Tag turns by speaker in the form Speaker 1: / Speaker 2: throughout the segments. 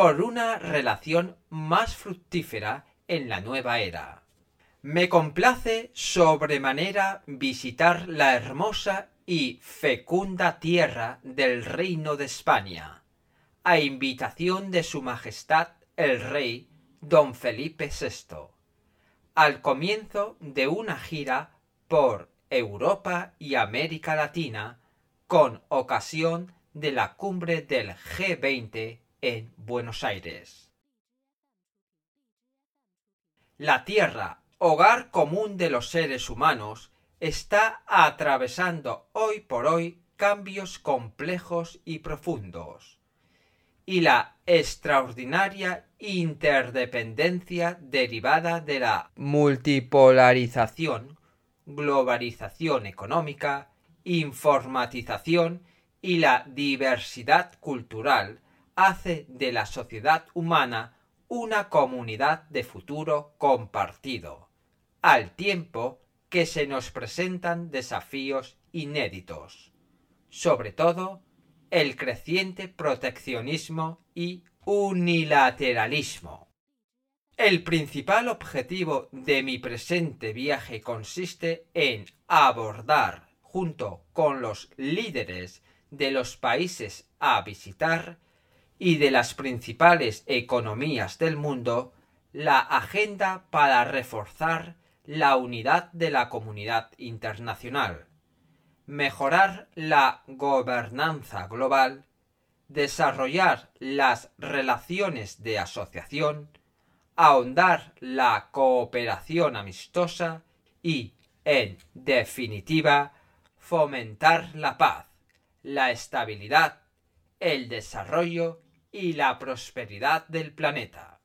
Speaker 1: por una relación más fructífera en la nueva era. Me complace sobremanera visitar la hermosa y fecunda tierra del Reino de España, a invitación de Su Majestad el Rey Don Felipe VI, al comienzo de una gira por Europa y América Latina con ocasión de la cumbre del G20 en Buenos Aires. La Tierra, hogar común de los seres humanos, está atravesando hoy por hoy cambios complejos y profundos. Y la extraordinaria interdependencia derivada de la multipolarización, globalización económica, informatización y la diversidad cultural hace de la sociedad humana una comunidad de futuro compartido, al tiempo que se nos presentan desafíos inéditos, sobre todo el creciente proteccionismo y unilateralismo. El principal objetivo de mi presente viaje consiste en abordar, junto con los líderes de los países a visitar, y de las principales economías del mundo la agenda para reforzar la unidad de la comunidad internacional, mejorar la gobernanza global, desarrollar las relaciones de asociación, ahondar la cooperación amistosa y, en definitiva, fomentar la paz, la estabilidad, el desarrollo y la prosperidad del planeta.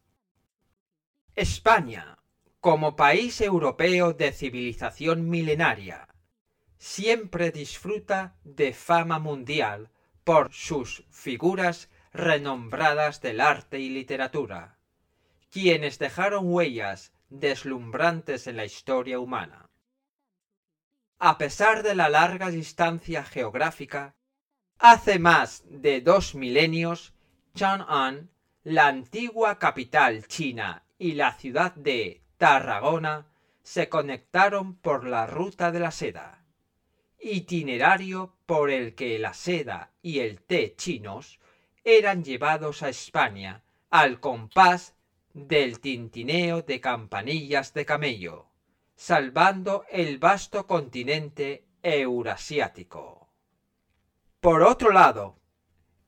Speaker 1: España, como país europeo de civilización milenaria, siempre disfruta de fama mundial por sus figuras renombradas del arte y literatura, quienes dejaron huellas deslumbrantes en la historia humana. A pesar de la larga distancia geográfica, hace más de dos milenios Chang'an, la antigua capital china y la ciudad de Tarragona se conectaron por la ruta de la seda, itinerario por el que la seda y el té chinos eran llevados a España al compás del tintineo de campanillas de camello, salvando el vasto continente eurasiático. Por otro lado,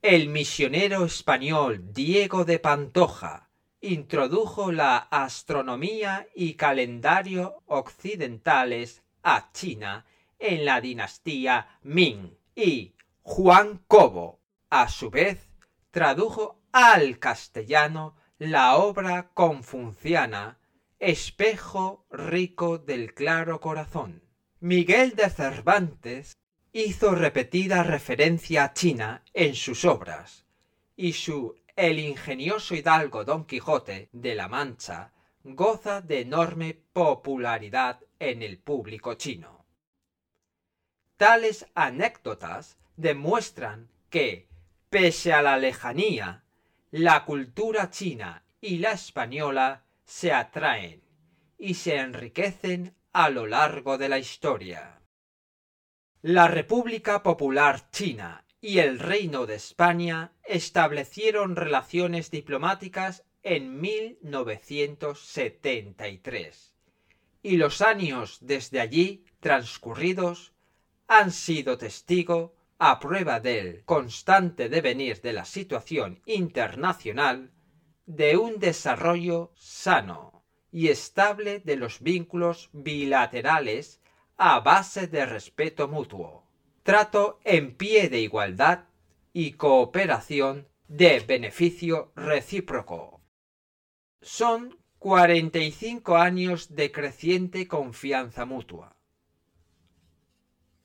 Speaker 1: el misionero español Diego de Pantoja introdujo la astronomía y calendario occidentales a China en la dinastía Ming y Juan Cobo, a su vez, tradujo al castellano la obra confuciana Espejo rico del claro corazón. Miguel de Cervantes hizo repetida referencia a China en sus obras, y su El ingenioso hidalgo Don Quijote de la Mancha goza de enorme popularidad en el público chino. Tales anécdotas demuestran que, pese a la lejanía, la cultura china y la española se atraen y se enriquecen a lo largo de la historia. La República Popular China y el Reino de España establecieron relaciones diplomáticas en 1973 y los años desde allí transcurridos han sido testigo, a prueba del constante devenir de la situación internacional, de un desarrollo sano y estable de los vínculos bilaterales a base de respeto mutuo, trato en pie de igualdad y cooperación de beneficio recíproco. Son 45 años de creciente confianza mutua.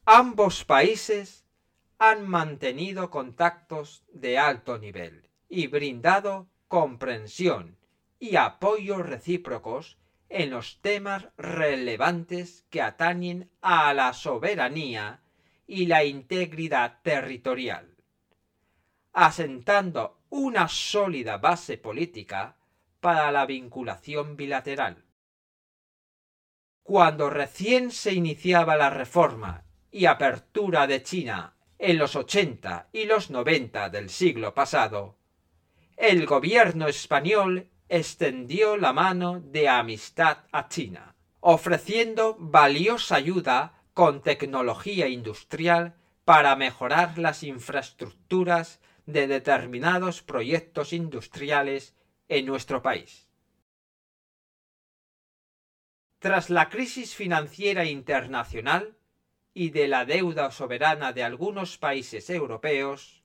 Speaker 1: Ambos países han mantenido contactos de alto nivel y brindado comprensión y apoyo recíprocos en los temas relevantes que atañen a la soberanía y la integridad territorial, asentando una sólida base política para la vinculación bilateral. Cuando recién se iniciaba la reforma y apertura de China en los 80 y los 90 del siglo pasado, el gobierno español extendió la mano de amistad a China, ofreciendo valiosa ayuda con tecnología industrial para mejorar las infraestructuras de determinados proyectos industriales en nuestro país. Tras la crisis financiera internacional y de la deuda soberana de algunos países europeos,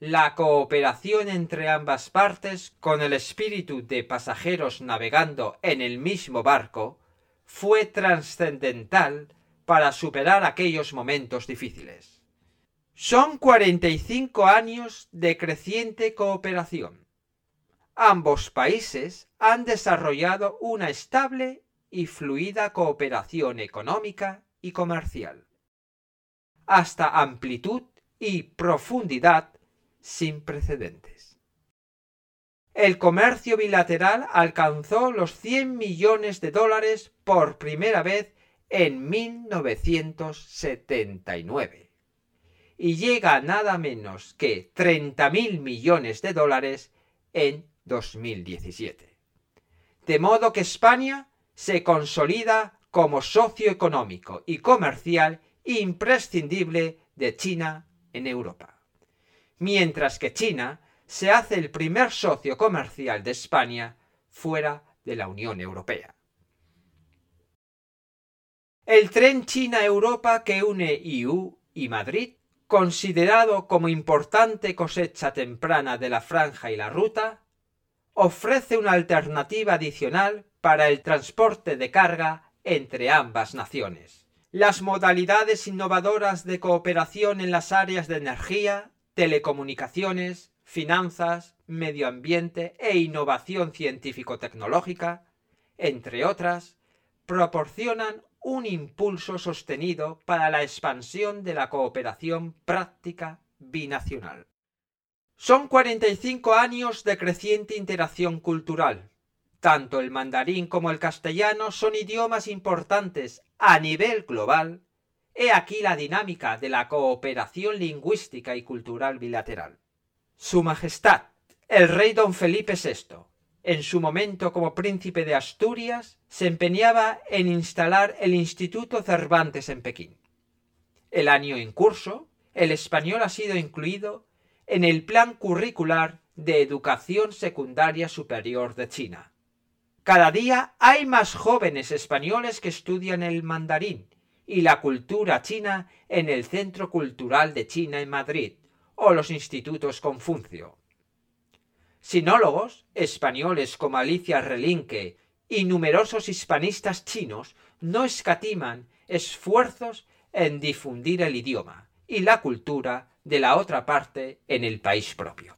Speaker 1: la cooperación entre ambas partes con el espíritu de pasajeros navegando en el mismo barco fue trascendental para superar aquellos momentos difíciles. Son 45 años de creciente cooperación. Ambos países han desarrollado una estable y fluida cooperación económica y comercial, hasta amplitud y profundidad sin precedentes. El comercio bilateral alcanzó los 100 millones de dólares por primera vez en 1979 y llega a nada menos que 30.000 millones de dólares en 2017. De modo que España se consolida como socio económico y comercial imprescindible de China en Europa mientras que China se hace el primer socio comercial de España fuera de la Unión Europea. El tren China-Europa que une IU y Madrid, considerado como importante cosecha temprana de la franja y la ruta, ofrece una alternativa adicional para el transporte de carga entre ambas naciones. Las modalidades innovadoras de cooperación en las áreas de energía, telecomunicaciones, finanzas, medio ambiente e innovación científico-tecnológica, entre otras, proporcionan un impulso sostenido para la expansión de la cooperación práctica binacional. Son 45 años de creciente interacción cultural. Tanto el mandarín como el castellano son idiomas importantes a nivel global He aquí la dinámica de la cooperación lingüística y cultural bilateral. Su Majestad, el rey don Felipe VI, en su momento como príncipe de Asturias, se empeñaba en instalar el Instituto Cervantes en Pekín. El año en curso, el español ha sido incluido en el plan curricular de educación secundaria superior de China. Cada día hay más jóvenes españoles que estudian el mandarín y la cultura china en el Centro Cultural de China en Madrid o los institutos Confucio. Sinólogos españoles como Alicia Relinque y numerosos hispanistas chinos no escatiman esfuerzos en difundir el idioma y la cultura de la otra parte en el país propio.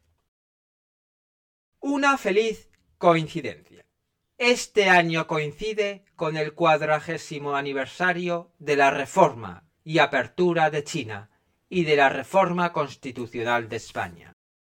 Speaker 1: Una feliz coincidencia. Este año coincide con el cuadragésimo aniversario de la reforma y apertura de China y de la reforma constitucional de España.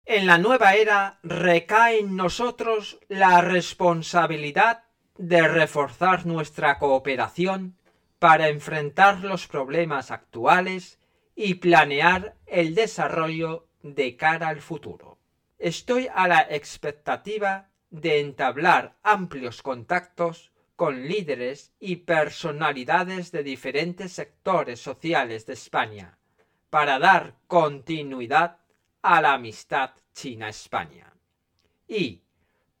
Speaker 1: En la nueva era recae en nosotros la responsabilidad de reforzar nuestra cooperación para enfrentar los problemas actuales y planear el desarrollo de cara al futuro. Estoy a la expectativa de entablar amplios contactos con líderes y personalidades de diferentes sectores sociales de España para dar continuidad a la amistad China-España y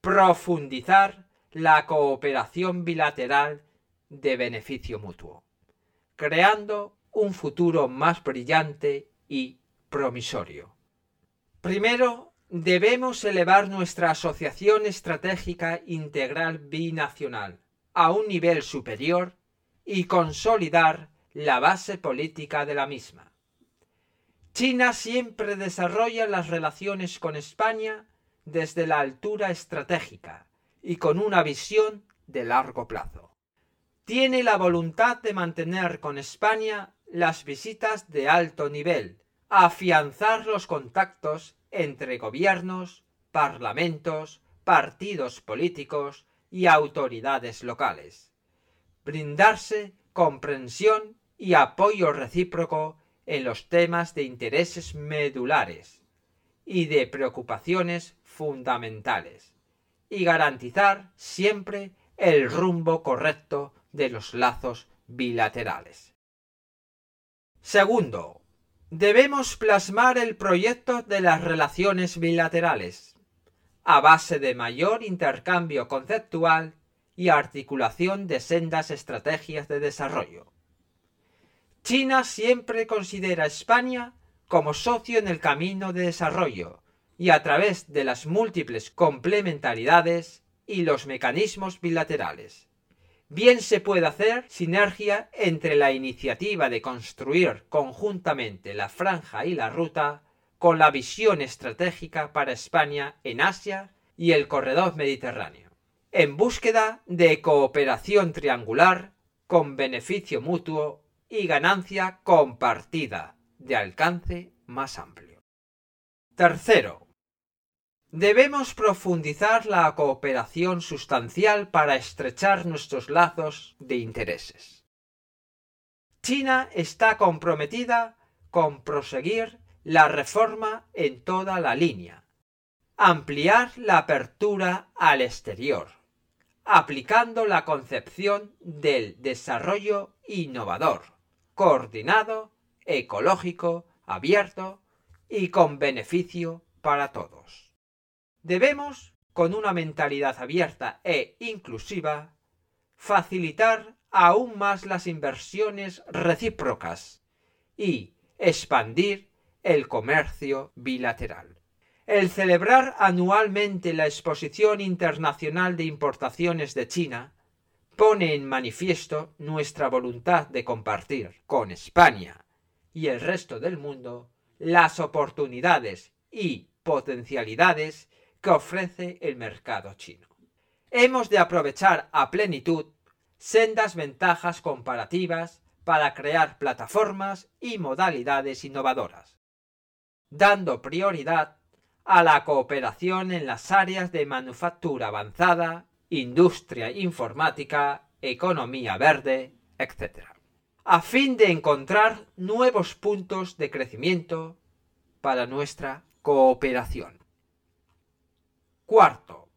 Speaker 1: profundizar la cooperación bilateral de beneficio mutuo, creando un futuro más brillante y promisorio. Primero, debemos elevar nuestra asociación estratégica integral binacional a un nivel superior y consolidar la base política de la misma. China siempre desarrolla las relaciones con España desde la altura estratégica y con una visión de largo plazo. Tiene la voluntad de mantener con España las visitas de alto nivel, afianzar los contactos entre gobiernos, parlamentos, partidos políticos y autoridades locales. Brindarse comprensión y apoyo recíproco en los temas de intereses medulares y de preocupaciones fundamentales, y garantizar siempre el rumbo correcto de los lazos bilaterales. Segundo, debemos plasmar el proyecto de las relaciones bilaterales, a base de mayor intercambio conceptual y articulación de sendas estrategias de desarrollo. China siempre considera a España como socio en el camino de desarrollo y a través de las múltiples complementariedades y los mecanismos bilaterales. Bien se puede hacer sinergia entre la iniciativa de construir conjuntamente la franja y la ruta con la visión estratégica para España en Asia y el corredor mediterráneo, en búsqueda de cooperación triangular con beneficio mutuo y ganancia compartida de alcance más amplio. Tercero, debemos profundizar la cooperación sustancial para estrechar nuestros lazos de intereses. China está comprometida con proseguir la reforma en toda la línea, ampliar la apertura al exterior, aplicando la concepción del desarrollo innovador, coordinado, ecológico, abierto y con beneficio para todos. Debemos, con una mentalidad abierta e inclusiva, facilitar aún más las inversiones recíprocas y expandir el comercio bilateral. El celebrar anualmente la Exposición Internacional de Importaciones de China pone en manifiesto nuestra voluntad de compartir con España y el resto del mundo las oportunidades y potencialidades que ofrece el mercado chino. Hemos de aprovechar a plenitud sendas ventajas comparativas para crear plataformas y modalidades innovadoras, dando prioridad a la cooperación en las áreas de manufactura avanzada industria informática, economía verde, etc. A fin de encontrar nuevos puntos de crecimiento para nuestra cooperación. Cuarto,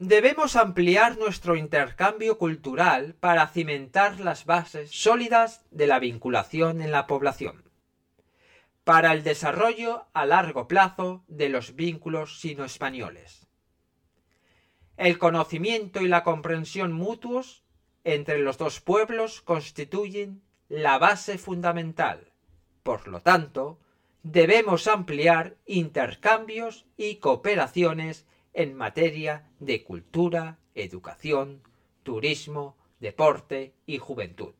Speaker 1: debemos ampliar nuestro intercambio cultural para cimentar las bases sólidas de la vinculación en la población, para el desarrollo a largo plazo de los vínculos sino-españoles. El conocimiento y la comprensión mutuos entre los dos pueblos constituyen la base fundamental. Por lo tanto, debemos ampliar intercambios y cooperaciones en materia de cultura, educación, turismo, deporte y juventud.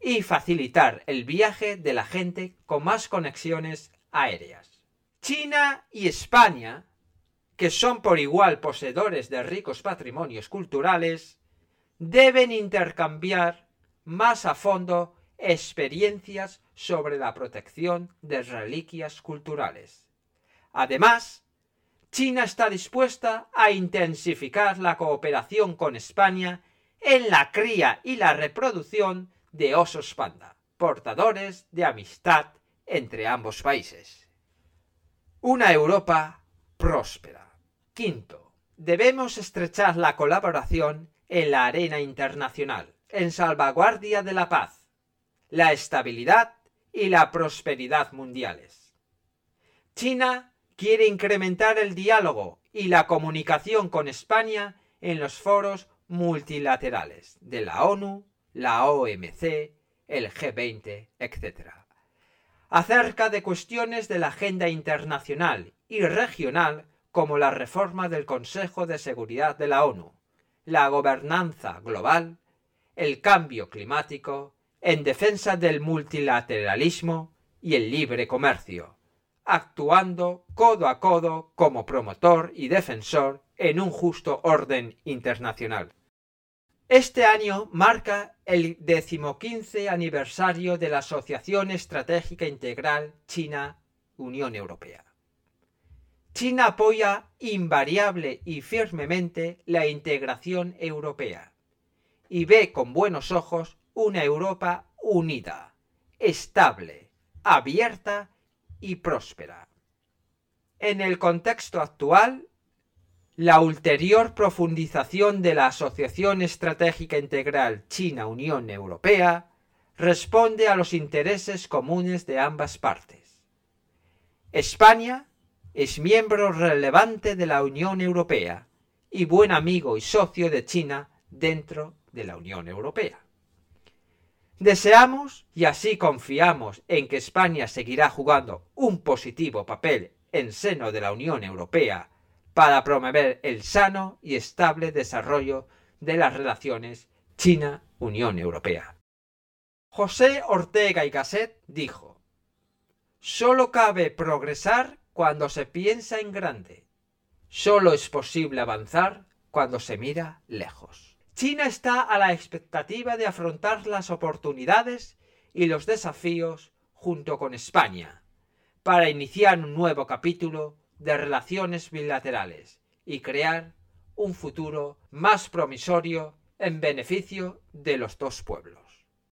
Speaker 1: Y facilitar el viaje de la gente con más conexiones aéreas. China y España que son por igual poseedores de ricos patrimonios culturales, deben intercambiar más a fondo experiencias sobre la protección de reliquias culturales. Además, China está dispuesta a intensificar la cooperación con España en la cría y la reproducción de osos panda, portadores de amistad entre ambos países. Una Europa próspera. Quinto, debemos estrechar la colaboración en la arena internacional, en salvaguardia de la paz, la estabilidad y la prosperidad mundiales. China quiere incrementar el diálogo y la comunicación con España en los foros multilaterales de la ONU, la OMC, el G20, etc. acerca de cuestiones de la agenda internacional y regional como la reforma del Consejo de Seguridad de la ONU, la gobernanza global, el cambio climático, en defensa del multilateralismo y el libre comercio, actuando codo a codo como promotor y defensor en un justo orden internacional. Este año marca el decimoquince aniversario de la Asociación Estratégica Integral China-Unión Europea. China apoya invariable y firmemente la integración europea y ve con buenos ojos una Europa unida, estable, abierta y próspera. En el contexto actual, la ulterior profundización de la Asociación Estratégica Integral China-Unión Europea responde a los intereses comunes de ambas partes. España es miembro relevante de la Unión Europea y buen amigo y socio de China dentro de la Unión Europea. Deseamos y así confiamos en que España seguirá jugando un positivo papel en seno de la Unión Europea para promover el sano y estable desarrollo de las relaciones China-Unión Europea. José Ortega y Gasset dijo, Solo cabe progresar cuando se piensa en grande. Solo es posible avanzar cuando se mira lejos. China está a la expectativa de afrontar las oportunidades y los desafíos junto con España para iniciar un nuevo capítulo de relaciones bilaterales y crear un futuro más promisorio en beneficio de los dos pueblos.